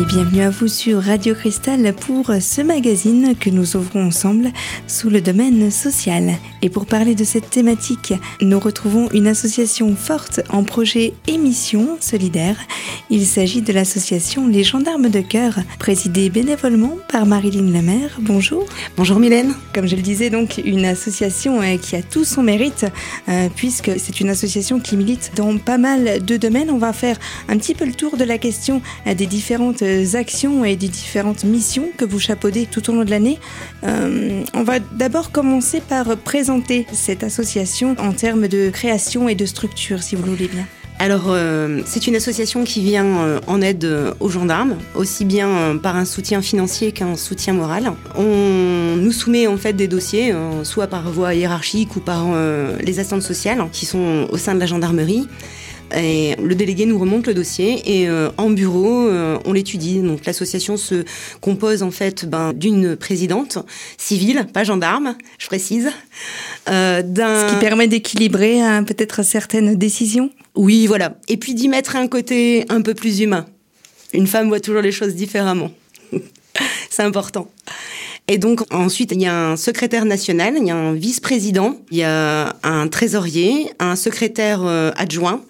et bienvenue à vous sur Radio Cristal pour ce magazine que nous ouvrons ensemble sous le domaine social. Et pour parler de cette thématique, nous retrouvons une association forte en projet émission solidaire. Il s'agit de l'association Les Gendarmes de Cœur, présidée bénévolement par Marilyn Lemaire. Bonjour. Bonjour Mylène. Comme je le disais, donc une association euh, qui a tout son mérite, euh, puisque c'est une association qui milite dans pas mal de domaines. On va faire un petit peu le tour de la question euh, des différentes actions et des différentes missions que vous chapeaudez tout au long de l'année. Euh, on va d'abord commencer par présenter cette association en termes de création et de structure, si vous le voulez bien. Alors, euh, c'est une association qui vient euh, en aide aux gendarmes, aussi bien par un soutien financier qu'un soutien moral. On nous soumet en fait des dossiers, soit par voie hiérarchique ou par les assistantes sociales qui sont au sein de la gendarmerie. Et le délégué nous remonte le dossier et euh, en bureau, euh, on l'étudie. Donc l'association se compose en fait ben, d'une présidente civile, pas gendarme, je précise. Euh, Ce qui permet d'équilibrer hein, peut-être certaines décisions. Oui, voilà. Et puis d'y mettre un côté un peu plus humain. Une femme voit toujours les choses différemment. C'est important. Et donc ensuite, il y a un secrétaire national, il y a un vice-président, il y a un trésorier, un secrétaire euh, adjoint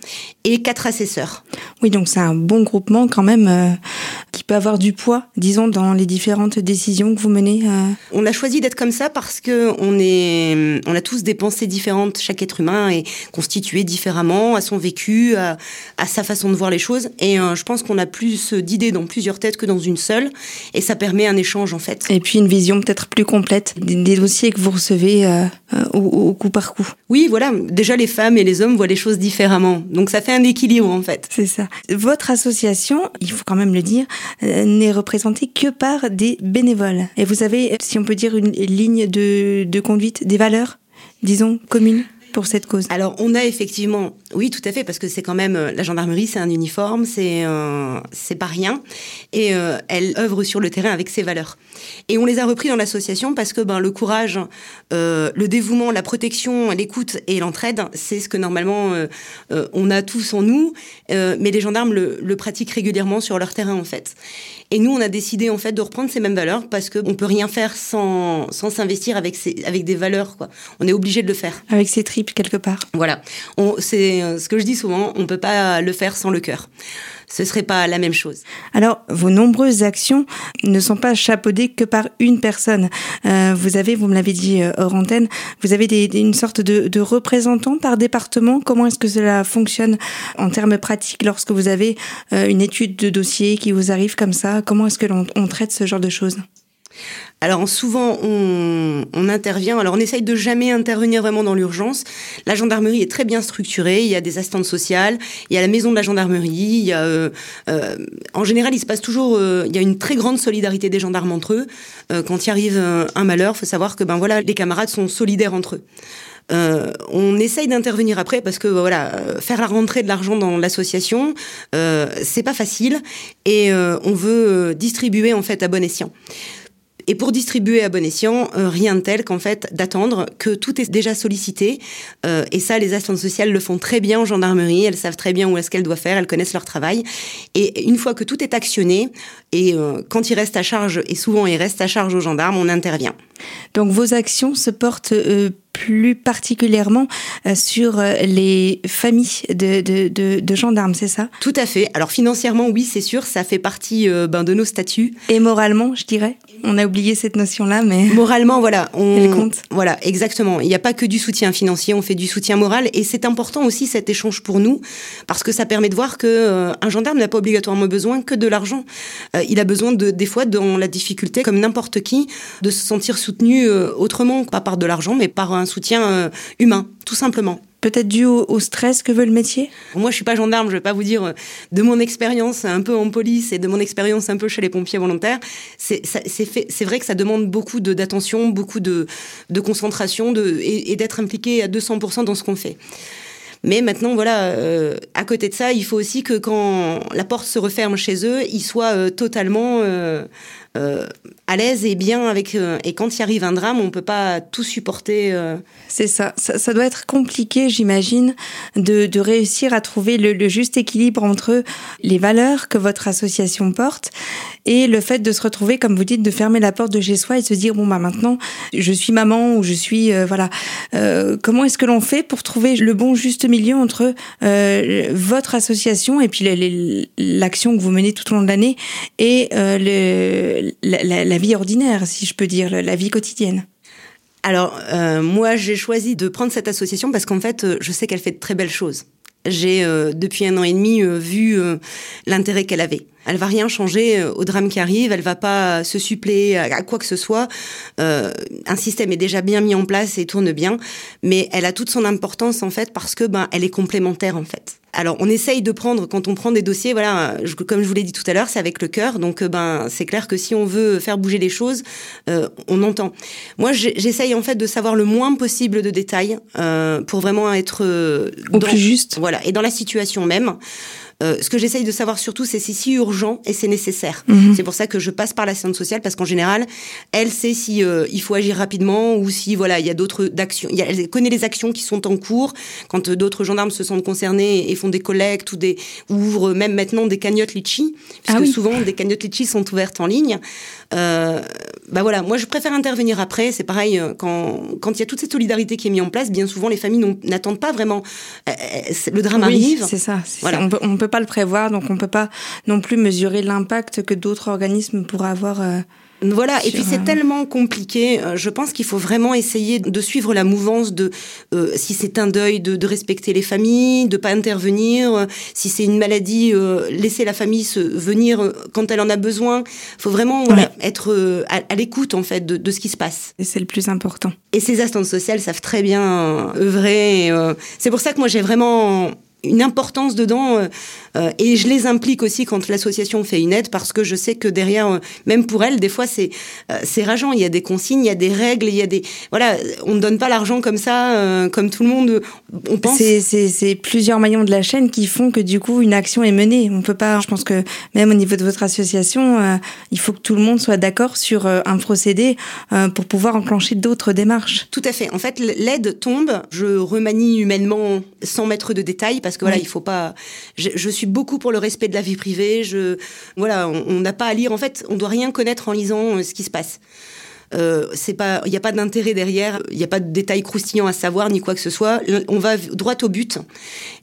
et quatre assesseurs. Oui, donc c'est un bon groupement quand même euh, qui peut avoir du poids, disons, dans les différentes décisions que vous menez. Euh. On a choisi d'être comme ça parce que on est, on a tous des pensées différentes. Chaque être humain est constitué différemment, à son vécu, à, sa façon de voir les choses. Et je pense qu'on a plus d'idées dans plusieurs têtes que dans une seule, et ça permet un échange en fait. Et puis une vision peut-être plus complète des, dossiers que vous recevez euh, euh, au, coup par coup. Oui, voilà. Déjà, les femmes et les hommes voient les choses différemment. Donc, ça fait un équilibre, en fait. C'est ça. Votre association, il faut quand même le dire, euh, n'est représentée que par des bénévoles. Et vous avez, si on peut dire, une ligne de, de conduite, des valeurs, disons, communes? Pour cette cause? Alors, on a effectivement, oui, tout à fait, parce que c'est quand même euh, la gendarmerie, c'est un uniforme, c'est euh, c'est pas rien, et euh, elle œuvre sur le terrain avec ses valeurs. Et on les a repris dans l'association parce que ben le courage, le dévouement, la protection, l'écoute et l'entraide, c'est ce que normalement on a tous en nous, mais les gendarmes le, le pratiquent régulièrement sur leur terrain en fait. Et nous, on a décidé en fait de reprendre ces mêmes valeurs parce qu'on peut rien faire sans sans s'investir avec ces, avec des valeurs quoi. On est obligé de le faire. Avec ses quelque part. Voilà. C'est euh, ce que je dis souvent. On peut pas le faire sans le cœur ce serait pas la même chose. Alors, vos nombreuses actions ne sont pas chapeaudées que par une personne. Euh, vous avez, vous me l'avez dit euh, hors antenne, vous avez des, une sorte de, de représentants par département. Comment est-ce que cela fonctionne en termes pratiques lorsque vous avez euh, une étude de dossier qui vous arrive comme ça? Comment est-ce que l'on traite ce genre de choses? Alors souvent on, intervient, alors on essaye de jamais intervenir vraiment dans l'urgence. La gendarmerie est très bien structurée, il y a des assistantes sociales, il y a la maison de la gendarmerie, il y a, euh, euh, en général il se passe toujours, euh, il y a une très grande solidarité des gendarmes entre eux. quand il arrive un malheur, faut savoir que ben voilà les camarades sont solidaires entre eux. on essaye d'intervenir après parce que voilà, faire la rentrée de l'argent dans l'association, c'est pas facile et on veut distribuer en fait à bon escient. Et pour distribuer à bon escient, euh, rien de tel qu'en fait d'attendre que tout est déjà sollicité. Euh, et ça, les assistantes sociales le font très bien en gendarmerie. Elles savent très bien où est-ce qu'elles doivent faire. Elles connaissent leur travail. Et une fois que tout est actionné, et euh, quand il reste à charge, et souvent il reste à charge aux gendarmes, on intervient. Donc vos actions se portent plus particulièrement sur les familles de, de, de, gendarmes, c'est ça? Tout à fait. Alors financièrement, oui, c'est sûr, ça fait partie ben, de nos statuts. Et moralement, je dirais? On a oublié cette notion-là, mais moralement, voilà, on compte. Voilà, exactement. Il n'y a pas que du soutien financier, on fait du soutien moral, et c'est important aussi cet échange pour nous, parce que ça permet de voir que euh, un gendarme n'a pas obligatoirement besoin que de l'argent. Euh, il a besoin de, des fois, dans la difficulté, comme n'importe qui, de se sentir soutenu euh, autrement, pas par de l'argent, mais par un soutien humain, tout simplement. Peut-être dû au, stress que veut le métier? Moi, je suis pas gendarme, je vais pas vous dire euh, de mon expérience un peu en police et de mon expérience un peu chez les pompiers volontaires. C'est vrai que ça demande beaucoup d'attention, beaucoup de, de concentration de, et, d'être impliqué à 200% dans ce qu'on fait. Mais maintenant, voilà, euh, à côté de ça, il faut aussi que quand la porte se referme chez eux, ils soient euh, totalement à l'aise et bien avec. et quand il arrive un drame, on peut pas tout supporter. C'est ça. ça. doit être compliqué, j'imagine, de, réussir à trouver le, juste équilibre entre les valeurs que votre association porte et le fait de se retrouver, comme vous dites, de fermer la porte de chez soi et de se dire bon bah maintenant je suis maman ou je suis voilà. comment est-ce que l'on fait pour trouver le bon juste milieu entre euh, votre association et puis l'action que vous menez tout au long de l'année et euh, le, la, vie ordinaire, si je peux dire, la vie quotidienne alors, euh, moi, j'ai choisi de prendre cette association parce qu'en fait, je sais qu'elle fait de très belles choses. J'ai, depuis un an et demi, vu l'intérêt qu'elle avait. Elle va rien changer euh, au drame qui arrive, elle va pas se suppléer à quoi que ce soit. Euh, un système est déjà bien mis en place et tourne bien, mais elle a toute son importance en fait parce que ben elle est complémentaire en fait. Alors, on essaye de prendre, quand on prend des dossiers, voilà, comme je vous l'ai dit tout à l'heure, c'est avec le cœur. Donc, euh, ben, c'est clair que si on veut faire bouger les choses, on entend. Moi, j'essaye en fait de savoir le moins possible de détails pour vraiment être au plus juste. Voilà, et dans la situation même. Euh, ce que j'essaye de savoir surtout, c'est si c'est urgent et c'est nécessaire. Mhm. C'est pour ça que je passe par la science sociale parce qu'en général, elle sait si euh, il faut agir rapidement ou si voilà il y a d'autres d'actions. Elle connaît les actions qui sont en cours. Quand euh, d'autres gendarmes se sentent concernés et font des collectes ou des ouvrent même maintenant des cagnottes litchi, puisque ah souvent des cagnottes litchi sont ouvertes en ligne. Bah voilà, moi je préfère intervenir après. C'est pareil quand quand il y a toute cette solidarité qui est mise en place. Bien souvent, les familles n'attendent pas vraiment. le drame oui, arrive. C'est ça. Voilà. On on peut pas le prévoir, donc on peut pas non plus mesurer l'impact que d'autres organismes pourraient avoir. Euh, voilà, et puis c'est tellement compliqué. Euh, je pense qu'il faut vraiment essayer de suivre la mouvance de, euh, si c'est un deuil, de, respecter les familles, de pas intervenir. Si c'est une maladie, laisser la famille se venir quand elle en a besoin. Il faut vraiment être à, l'écoute en fait de, ce qui se passe. Et c'est le plus important. Et ces assistantes sociales savent très bien œuvrer. c'est pour ça que moi j'ai vraiment une importance dedans euh, euh, et je les implique aussi quand l'association fait une aide parce que je sais que derrière euh, même pour elles des fois c'est c'est rageant. Il y a des consignes il y a des règles il y a des voilà on ne donne pas l'argent comme ça comme tout le monde on pense. C'est c'est plusieurs maillons de la chaîne qui font que du coup une action est menée. On peut pas je pense que même au niveau de votre association il faut que tout le monde soit d'accord sur un procédé pour pouvoir enclencher d'autres démarches. Tout à fait. En fait l'aide tombe. Je remanie humainement sans mettre de détails parce que voilà, il faut pas. Je, suis beaucoup pour le respect de la vie privée. Je, voilà, on n'a pas à lire. En fait, on doit rien connaître en lisant euh, ce qui se passe. Euh, il n'y a pas d'intérêt derrière, il n'y a pas de détails croustillants à savoir ni quoi que ce soit. On va droit au but.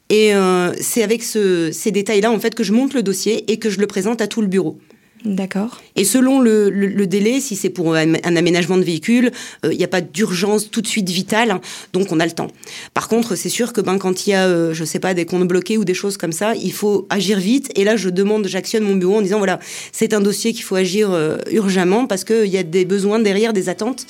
Et euh, c'est avec ce, ces détails-là en fait que je monte le dossier et que je le présente à tout le bureau. D'accord. Et selon le, le, délai, si c'est pour un, aménagement de véhicule, il euh, n'y a pas d'urgence tout de suite vitale, donc on a le temps. Par contre, c'est sûr que ben, quand il y a, euh, je sais pas, des comptes bloqués ou des choses comme ça, il faut agir vite. Et là, je demande, j'actionne mon bureau en disant, voilà, c'est un dossier qu'il faut agir euh, urgemment parce qu'il y a des besoins derrière, des attentes.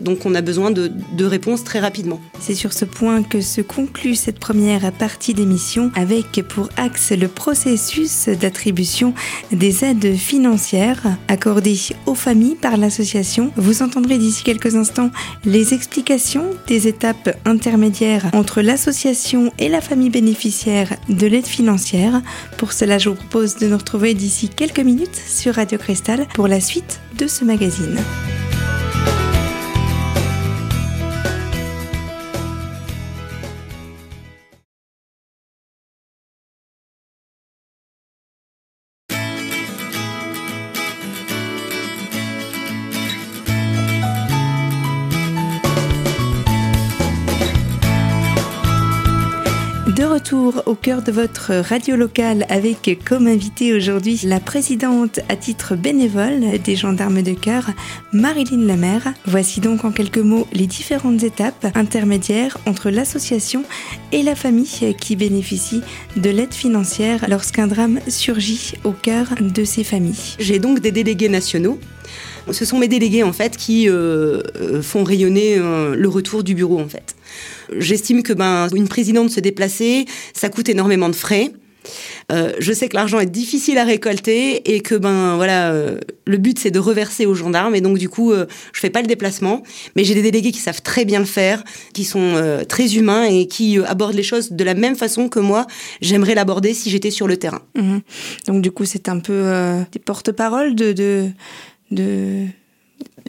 donc on a besoin de, de réponses très rapidement. C'est sur ce point que se conclut cette première partie d'émission avec pour axe le processus d'attribution des aides financière accordée aux familles par l'association. Vous entendrez d'ici quelques instants les explications des étapes intermédiaires entre l'association et la famille bénéficiaire de l'aide financière. Pour cela, je vous propose de nous retrouver d'ici quelques minutes sur Radio Cristal pour la suite de ce magazine. Retour au cœur de votre radio locale avec comme invité aujourd'hui la présidente à titre bénévole des gendarmes de cœur, Marilyn Lemaire. Voici donc en quelques mots les différentes étapes intermédiaires entre l'association et la famille qui bénéficie de l'aide financière lorsqu'un drame surgit au cœur de ces familles. J'ai donc des délégués nationaux ce sont mes délégués en fait qui euh, euh, font rayonner euh, le retour du bureau en fait. J'estime que ben une présidente se déplacer, ça coûte énormément de frais. je sais que l'argent est difficile à récolter et que ben voilà le but c'est de reverser aux gendarmes et donc du coup je fais pas le déplacement mais j'ai des délégués qui savent très bien le faire qui sont très humains et qui abordent les choses de la même façon que moi j'aimerais l'aborder si j'étais sur le terrain mmh donc du coup c'est un peu des porte-paroles de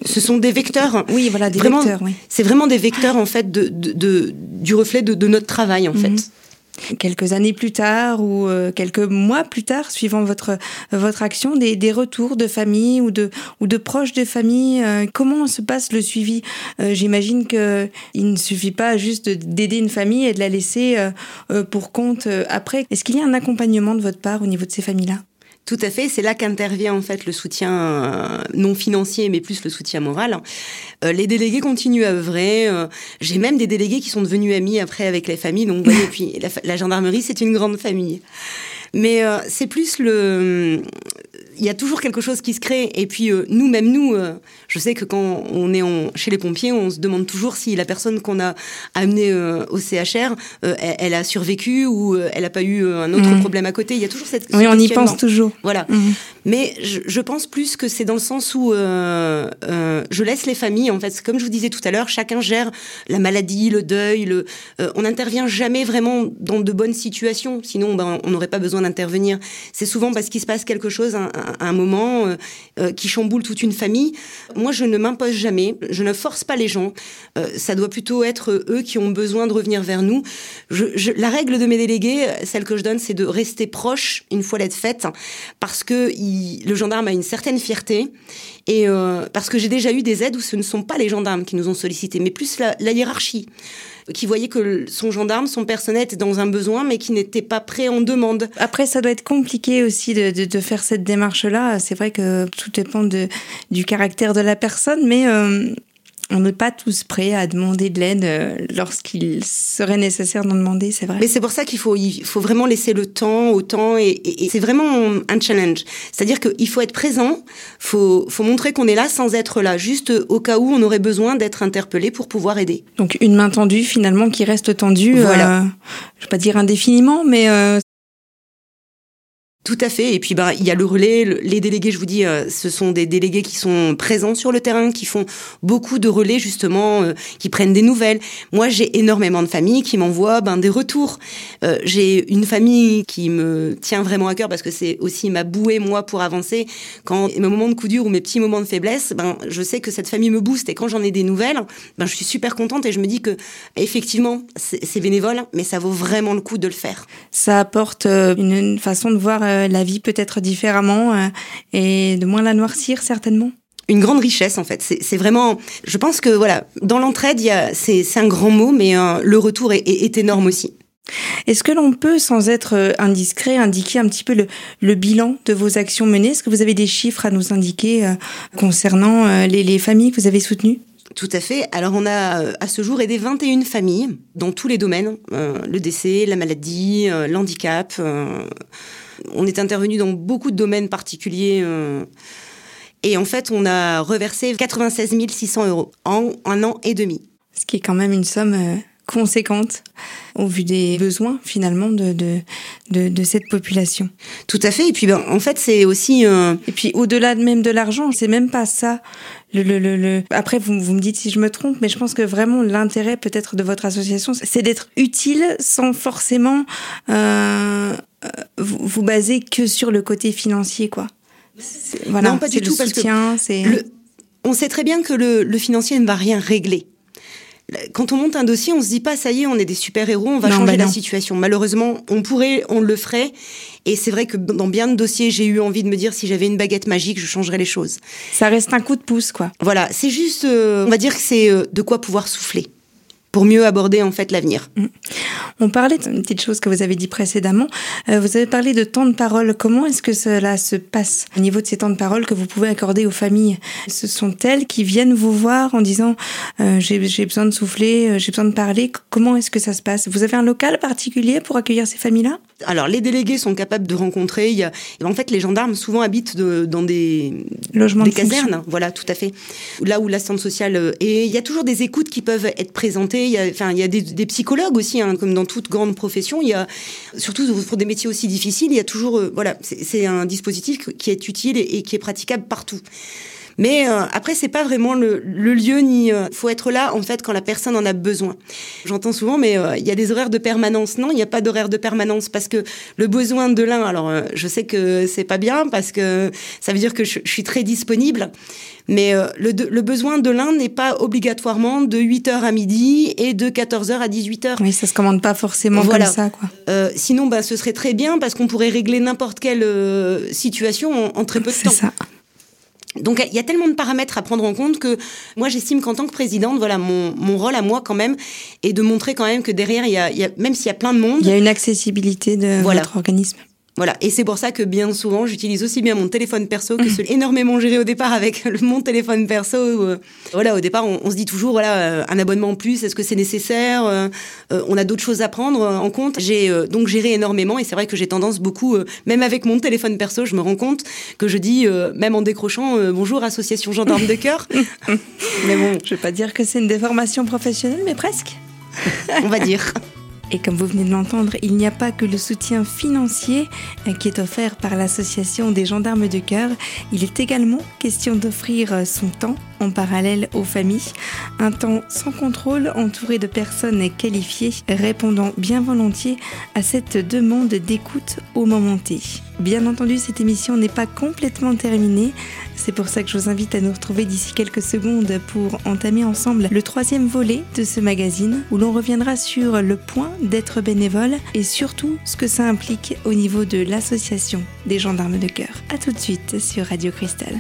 ce sont des vecteurs. Oui, voilà, des vraiment, vecteurs. Oui. C'est vraiment des vecteurs en fait de, de, du reflet de, notre travail en fait. Mhm. Quelques années plus tard ou euh, quelques mois plus tard, suivant votre votre action, des, des, retours de famille ou de ou de proches de famille. Euh, comment se passe le suivi? Euh, J'imagine que il ne suffit pas juste d'aider une famille et de la laisser pour compte après. Est-ce qu'il y a un accompagnement de votre part au niveau de ces familles-là? Tout à fait, c'est là qu'intervient en fait le soutien euh, non financier, mais plus le soutien moral. Euh, les délégués continuent à œuvrer. Euh, j'ai même des délégués qui sont devenus amis après avec les familles. Donc, vous voyez, puis la, gendarmerie, c'est une grande famille. Mais c'est plus le il y a toujours quelque chose qui se crée. Et puis euh, nous, même nous, euh, je sais que quand on est chez les pompiers, on se demande toujours si la personne qu'on a amenée euh, au CHR, elle, a survécu ou elle n'a pas eu un autre mmh. problème à côté. Il y a toujours cette oui, on y pense toujours. Voilà. Mmh. Mais je, pense plus que c'est dans le sens où je laisse les familles. En fait, comme je vous disais tout à l'heure, chacun gère la maladie, le deuil. Le, on n'intervient jamais vraiment dans de bonnes situations. Sinon, ben, on n'aurait pas besoin d'intervenir. C'est souvent parce qu'il se passe quelque chose, un, un moment euh, euh, qui chamboule toute une famille. Moi, je ne m'impose jamais, je ne force pas les gens. Euh, ça doit plutôt être eux qui ont besoin de revenir vers nous. La règle de mes délégués, celle que je donne, c'est de rester proche une fois l'aide faite, parce que le gendarme a une certaine fierté et parce que j'ai déjà eu des aides où ce ne sont pas les gendarmes qui nous ont sollicités, mais plus la, la hiérarchie qui voyait que son gendarme, son personnel était dans un besoin, mais qui n'était pas prêt en demande. Après, ça doit être compliqué aussi de faire cette démarche-là. C'est vrai que tout dépend de, du caractère de la personne, mais euh, on n'est pas tous prêts à demander de l'aide euh, lorsqu'il serait nécessaire d'en demander, c'est vrai. Mais c'est pour ça qu'il faut, il faut vraiment laisser le temps au temps et, c'est vraiment un challenge. C'est-à-dire qu'il faut être présent, faut, faut montrer qu'on est là sans être là, juste au cas où on aurait besoin d'être interpellé pour pouvoir aider. Donc une main tendue finalement qui reste tendue, voilà. Euh, je vais pas dire indéfiniment, mais euh, tout à fait. Et puis, bah, il y a le relais. Les délégués, je vous dis, euh, ce sont des délégués qui sont présents sur le terrain, qui font beaucoup de relais, justement, euh, qui prennent des nouvelles. Moi, j'ai énormément de familles qui m'envoient ben, des retours. Euh, j'ai une famille qui me tient vraiment à cœur parce que c'est aussi ma bouée, moi, pour avancer. Quand mes moments de coup dur ou mes petits moments de faiblesse, ben, je sais que cette famille me booste. Et quand j'en ai des nouvelles, ben, je suis super contente et je me dis que, effectivement, c'est bénévole, mais ça vaut vraiment le coup de le faire. Ça apporte une façon de voir la vie peut-être différemment euh, et de moins la noircir certainement une grande richesse en fait. C'est vraiment, je pense que voilà, dans l'entraide, c'est un grand mot, mais euh, le retour est, énorme aussi. Est-ce que l'on peut, sans être indiscret, indiquer un petit peu le, bilan de vos actions menées? Est-ce que vous avez des chiffres à nous indiquer concernant les, les, familles que vous avez soutenues? Tout à fait. Alors on a à ce jour aidé 21 familles dans tous les domaines, le décès, la maladie, l'handicap on est intervenu dans beaucoup de domaines particuliers. Euh, et en fait, on a reversé 96 600 euros en un an et demi. Ce qui est quand même une somme euh, conséquente au vu des besoins finalement de, de, cette population. Tout à fait. Et puis ben, en fait c'est aussi... Euh, et puis au-delà même de l'argent, c'est même pas ça. Le, le, le, Après vous, vous me dites si je me trompe, mais je pense que vraiment l'intérêt peut-être de votre association, c'est d'être utile sans forcément euh, vous, vous baser que sur le côté financier. quoi. Voilà, non, pas du tout, parce que on sait très bien que le financier ne va rien régler quand on monte un dossier, on se dit pas ça y est, on est des super héros, on va changer bah la situation. Malheureusement, on pourrait, on le ferait. Et c'est vrai que dans bien de dossiers, j'ai eu envie de me dire si j'avais une baguette magique, je changerais les choses. Ça reste un coup de pouce, quoi. Voilà, c'est juste, euh, on va dire que c'est euh, de quoi pouvoir souffler pour mieux aborder en fait l'avenir. Mm. On parlait d'une petite chose que vous avez dit précédemment. Euh, vous avez parlé de temps de parole. Comment est-ce que cela se passe au niveau de ces temps de parole que vous pouvez accorder aux familles? Ce sont elles qui viennent vous voir en disant euh, j'ai besoin de souffler, euh, j'ai besoin de parler? Comment est-ce que ça se passe? Vous avez un local particulier pour accueillir ces familles-là? Alors les délégués sont capables de rencontrer. Il y a, en fait, les gendarmes souvent habitent dans des logements, des casernes. Voilà, tout à fait. Là où l'assistante sociale et il y a toujours des écoutes qui peuvent être présentées il y a, des, psychologues aussi, hein, comme dans toute grande profession. Il y a, surtout pour des métiers aussi difficiles, il y a toujours, euh, voilà, c'est un dispositif qui est utile et, qui est praticable partout. Mais euh, après, c'est pas vraiment le, lieu ni. Euh, faut être là en fait quand la personne en a besoin. J'entends souvent, mais euh, il y a des horaires de permanence. Non, il n'y a pas d'horaire de permanence parce que le besoin de l'un. Alors, je sais que c'est pas bien parce que ça veut dire que je, suis très disponible. Mais le, le, besoin de l'un n'est pas obligatoirement de 8h à midi et de 14h à 18h. Oui, ça se commande pas forcément comme ça. Quoi. sinon, bah, ce serait très bien parce qu'on pourrait régler n'importe quelle situation en, en, très peu de temps. Ça. Donc il y a tellement de paramètres à prendre en compte que moi j'estime qu'en tant que présidente, voilà mon, mon, rôle à moi quand même est de montrer quand même que derrière il y a, y a même s'il y a plein de monde, il y a une accessibilité de votre organisme. Voilà, et c'est pour ça que bien souvent, j'utilise aussi bien mon téléphone perso que celui énormément géré au départ avec mon téléphone perso. Euh, voilà, au départ, on, se dit toujours, voilà, euh, un abonnement en plus, est-ce que c'est nécessaire euh, On a d'autres choses à prendre en compte. J'ai donc géré énormément, et c'est vrai que j'ai tendance beaucoup, même avec mon téléphone perso, je me rends compte que je dis, même en décrochant, bonjour, association gendarme de cœur. mais bon, je vais pas dire que c'est une déformation professionnelle, mais presque. on va dire. Et comme vous venez de l'entendre, il n'y a pas que le soutien financier euh, qui est offert par l'association des gendarmes de cœur, il est également question d'offrir euh, son temps en parallèle aux familles, un temps sans contrôle entouré de personnes qualifiées répondant bien volontiers à cette demande d'écoute au moment T. Bien entendu, cette émission n'est pas complètement terminée. C'est pour ça que je vous invite à nous retrouver d'ici quelques secondes pour entamer ensemble le troisième volet de ce magazine où l'on reviendra sur le point d'être bénévole et surtout ce que ça implique au niveau de l'association des gendarmes de cœur. A tout de suite sur Radio Cristal.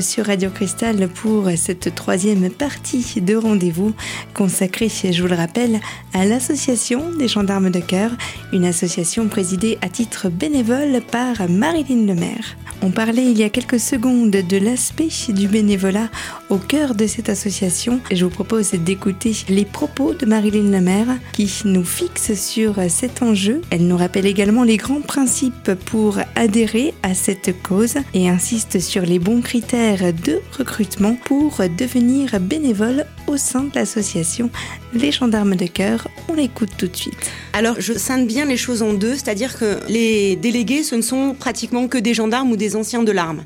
Sur Radio Cristal pour cette troisième partie de rendez-vous consacrée, je vous le rappelle, à l'association des gendarmes de cœur, une association présidée à titre bénévole par Marilyn Lemaire. On parlait il y a quelques secondes de l'aspect du bénévolat au cœur de cette association. Je vous propose d'écouter les propos de Marilyn Lemaire qui nous fixe sur cet enjeu. Elle nous rappelle également les grands principes pour adhérer à cette cause et insiste sur les bons critères de recrutement pour devenir bénévole au sein de l'association Les Gendarmes de Cœur. On l'écoute tout de suite. Alors, je scinde bien les choses en deux, c'est-à-dire que les délégués, ce ne sont pratiquement que des gendarmes ou des anciens de l'arme.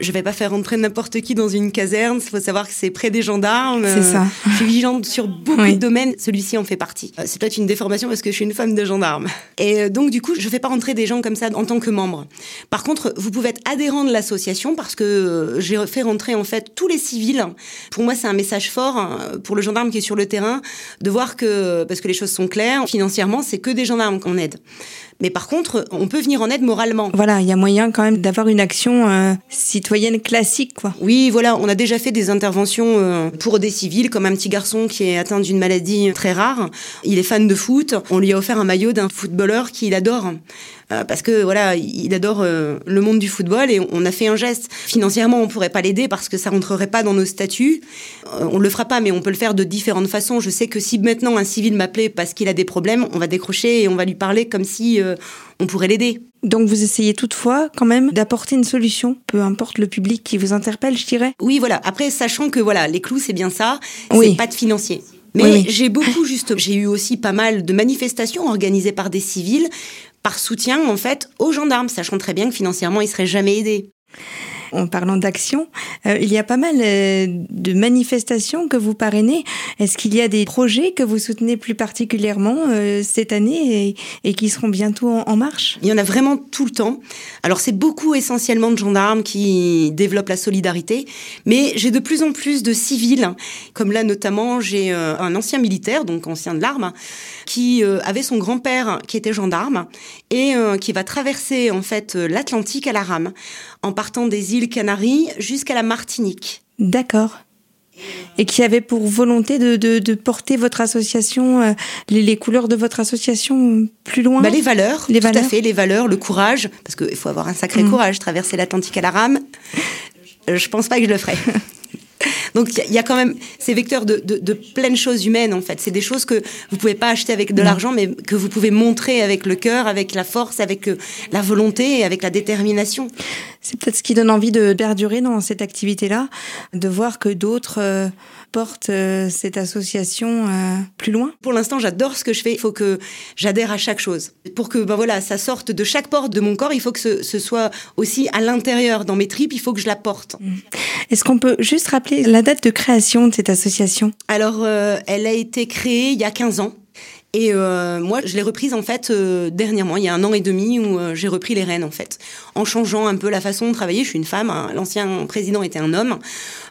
Je vais pas faire entrer n'importe qui dans une caserne. Il faut savoir que c'est près des gendarmes. C'est ça. Je suis vigilante sur beaucoup de domaines. Celui-ci en fait partie. Euh, c'est peut-être une déformation parce que je suis une femme de gendarme. Et euh, donc, du coup, je fais pas rentrer des gens comme ça en tant que membre. Par contre, vous pouvez être adhérent de l'association parce que euh, j'ai fait rentrer en fait tous les civils. Pour moi, c'est un message fort hein, pour le gendarme qui est sur le terrain de voir que, parce que les choses sont claires, financièrement, c'est que des gendarmes qu'on aide. Mais par contre, on peut venir en aide moralement. Voilà, il y a moyen quand même d'avoir une action euh, citoyenne classique, quoi. Oui, voilà, on a déjà fait des interventions euh, pour des civils, comme un petit garçon qui est atteint d'une maladie très rare. Il est fan de foot. On lui a offert un maillot d'un footballeur qu'il adore. Euh, parce que voilà, il adore euh, le monde du football et on a fait un geste. Financièrement, on pourrait pas l'aider parce que ça rentrerait pas dans nos statuts. Euh, on le fera pas, mais on peut le faire de différentes façons. Je sais que si maintenant un civil m'appelait parce qu'il a des problèmes, on va décrocher et on va lui parler comme si on pourrait l'aider. Donc vous essayez toutefois quand même d'apporter une solution, peu importe le public qui vous interpelle, je dirais. Oui, voilà. Après, sachant que voilà, les clous c'est bien ça, c'est pas de financier. Mais j'ai beaucoup juste, j'ai eu aussi pas mal de manifestations organisées par des civils par soutien en fait aux gendarmes, sachant très bien que financièrement ils seraient jamais aidés en parlant d'action, euh, il y a pas mal euh, de manifestations que vous parrainez. Est-ce qu'il y a des projets que vous soutenez plus particulièrement euh, cette année et, qui seront bientôt en, marche? Il y en a vraiment tout le temps. Alors c'est beaucoup essentiellement de gendarmes qui développent la solidarité, mais j'ai de plus en plus de civils, comme là notamment j'ai un ancien militaire, donc ancien de l'arme, qui avait son grand-père qui était gendarme et qui va traverser en fait l'Atlantique à la rame en partant des îles Canaries jusqu'à la Martinique. D'accord. Et qui avait pour volonté de, porter votre association, euh, les, couleurs de votre association plus loin? Bah, Les valeurs, les tout à fait, les valeurs, le courage, parce qu'il faut avoir un sacré mm. courage, traverser l'Atlantique à la rame. Euh, je pense pas que je le ferai. Donc il y, a quand même ces vecteurs de, de, pleines choses humaines en fait. C'est des choses que vous pouvez pas acheter avec de l'argent, mais que vous pouvez montrer avec le cœur, avec la force, avec euh, la volonté et avec la détermination. C'est peut-être ce qui donne envie de perdurer dans cette activité-là, de voir que d'autres euh, portent euh, cette association plus loin. Pour l'instant, j'adore ce que je fais. Il faut que j'adhère à chaque chose. Pour que ben voilà, ça sorte de chaque porte de mon corps, il faut que ce, ce soit aussi à l'intérieur, dans mes tripes, il faut que je la porte. Mmh. Est-ce qu'on peut juste rappeler la date de création de cette association? Alors, elle a été créée il y a 15 ans. Et euh, moi, je l'ai reprise en fait euh, dernièrement, il y a un an et demi, où euh, j'ai repris les rênes en fait, en changeant un peu la façon de travailler. Je suis une femme, hein. l'ancien président était un homme.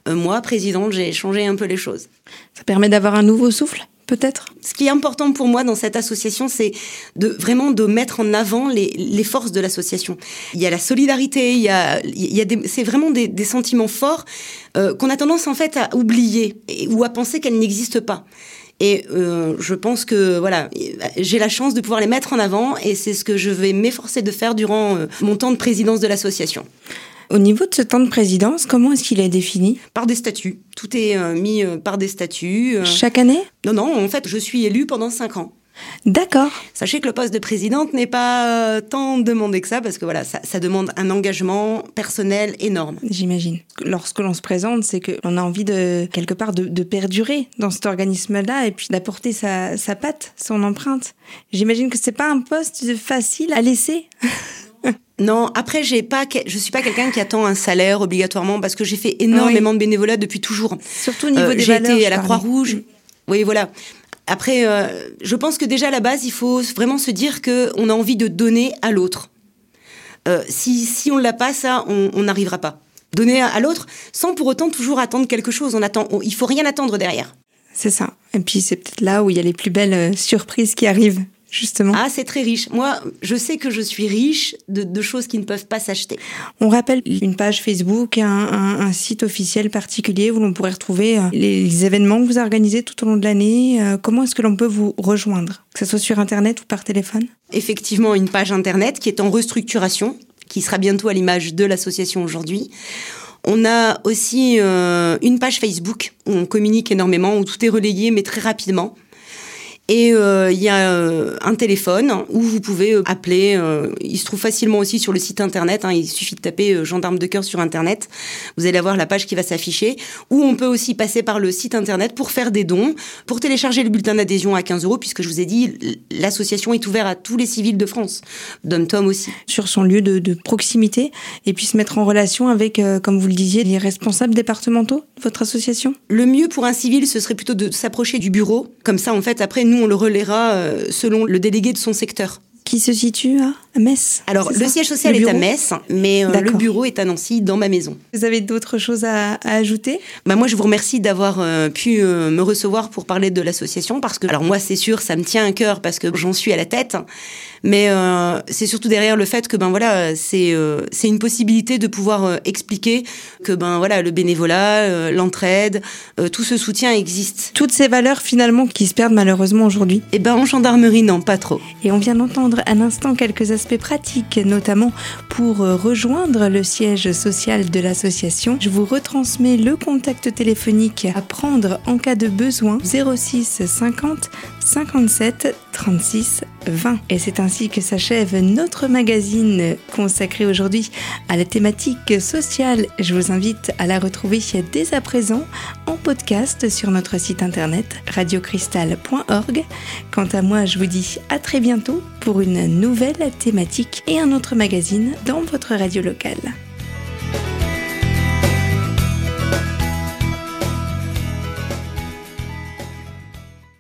Moi, présidente, j'ai changé un peu les choses. Ça permet d'avoir un nouveau souffle peut-être? Ce qui est important pour moi dans cette association, c'est de vraiment de mettre en avant les, les forces de l'association. Il y a la solidarité, il y a, il y a c'est vraiment des, des, sentiments forts qu'on a tendance en fait à oublier ou à penser qu'elles n'existent pas. Et euh, je pense que voilà, j'ai la chance de pouvoir les mettre en avant et c'est ce que je vais m'efforcer de faire durant euh, mon temps de présidence de l'association. Au niveau de ce temps de présidence, comment est-ce qu'il est défini? Par des statuts. Tout est euh, mis par des statuts. Chaque année? Non, non, en fait, je suis élue pendant cinq ans. D'accord. Sachez que le poste de présidente n'est pas euh, tant demandé que ça, parce que voilà, ça, demande un engagement personnel énorme. J'imagine. Lorsque l'on se présente, c'est qu'on a envie de, quelque part, de, perdurer dans cet organisme-là et puis d'apporter sa, sa patte, son empreinte. J'imagine que c'est pas un poste facile à laisser. Non, après j'ai pas, je suis pas quelqu'un qui attend un salaire obligatoirement parce que j'ai fait énormément de bénévolat depuis toujours. Surtout au niveau euh, des valeurs. J'ai été à la Croix-Rouge. Oui, voilà. Après, euh, je pense que déjà à la base, il faut vraiment se dire qu'on a envie de donner à l'autre. Euh, si, si on ne l'a pas, ça, on n'arrivera pas. Donner à, l'autre sans pour autant toujours attendre quelque chose. On attend, il faut rien attendre derrière. C'est ça. Et puis c'est peut-être là où il y a les plus belles euh, surprises qui arrivent justement Ah, c'est très riche. Moi, je sais que je suis riche de, choses qui ne peuvent pas s'acheter. On rappelle une page Facebook, un, un, site officiel particulier où l'on pourrait retrouver euh, les, événements que vous organisez tout au long de l'année. Euh, comment est-ce que l'on peut vous rejoindre, que ce soit sur Internet ou par téléphone? Effectivement, une page Internet qui est en restructuration, qui sera bientôt à l'image de l'association aujourd'hui. On a aussi euh, une page Facebook où on communique énormément, où tout est relayé, mais très rapidement. Et euh, il y a euh, un téléphone où vous pouvez euh, appeler. il se trouve facilement aussi sur le site internet. Hein, il suffit de taper gendarme de cœur sur internet. Vous allez avoir la page qui va s'afficher. Ou on peut aussi passer par le site internet pour faire des dons, pour télécharger le bulletin d'adhésion à 15 euros, puisque je vous ai dit, l'association est ouverte à tous les civils de France, dom-tom aussi. Sur son lieu de, de, proximité, et puis se mettre en relation avec, comme vous le disiez, les responsables départementaux de votre association? Le mieux pour un civil, ce serait plutôt de s'approcher du bureau. Comme ça, en fait, après, nous on le relaiera euh, selon le délégué de son secteur. Qui se situe à Metz Alors, le siège social est à Metz, mais euh, le bureau est à Nancy, dans ma maison. Vous avez d'autres choses à, ajouter? Bah, Moi, je vous remercie d'avoir euh, pu me recevoir pour parler de l'association, parce que, alors moi, c'est sûr, ça me tient à cœur, parce que j'en suis à la tête, mais euh, c'est surtout derrière le fait que ben voilà, c'est euh, c'est une possibilité de pouvoir euh, expliquer que ben voilà, le bénévolat, l'entraide, tout ce soutien existe. Toutes ces valeurs finalement qui se perdent malheureusement aujourd'hui. Eh ben en gendarmerie non, pas trop. Et on vient d'entendre à l'instant quelques aspects pratiques, notamment pour rejoindre le siège social de l'association. Je vous retransmets le contact téléphonique à prendre en cas de besoin 06 50 57 36 20. Et c'est ainsi que s'achève notre magazine consacré aujourd'hui à la thématique sociale. Je vous invite à la retrouver dès à présent en podcast sur notre site internet radiocristal.org. Quant à moi, je vous dis à très bientôt pour une nouvelle thématique et un autre magazine dans votre radio locale.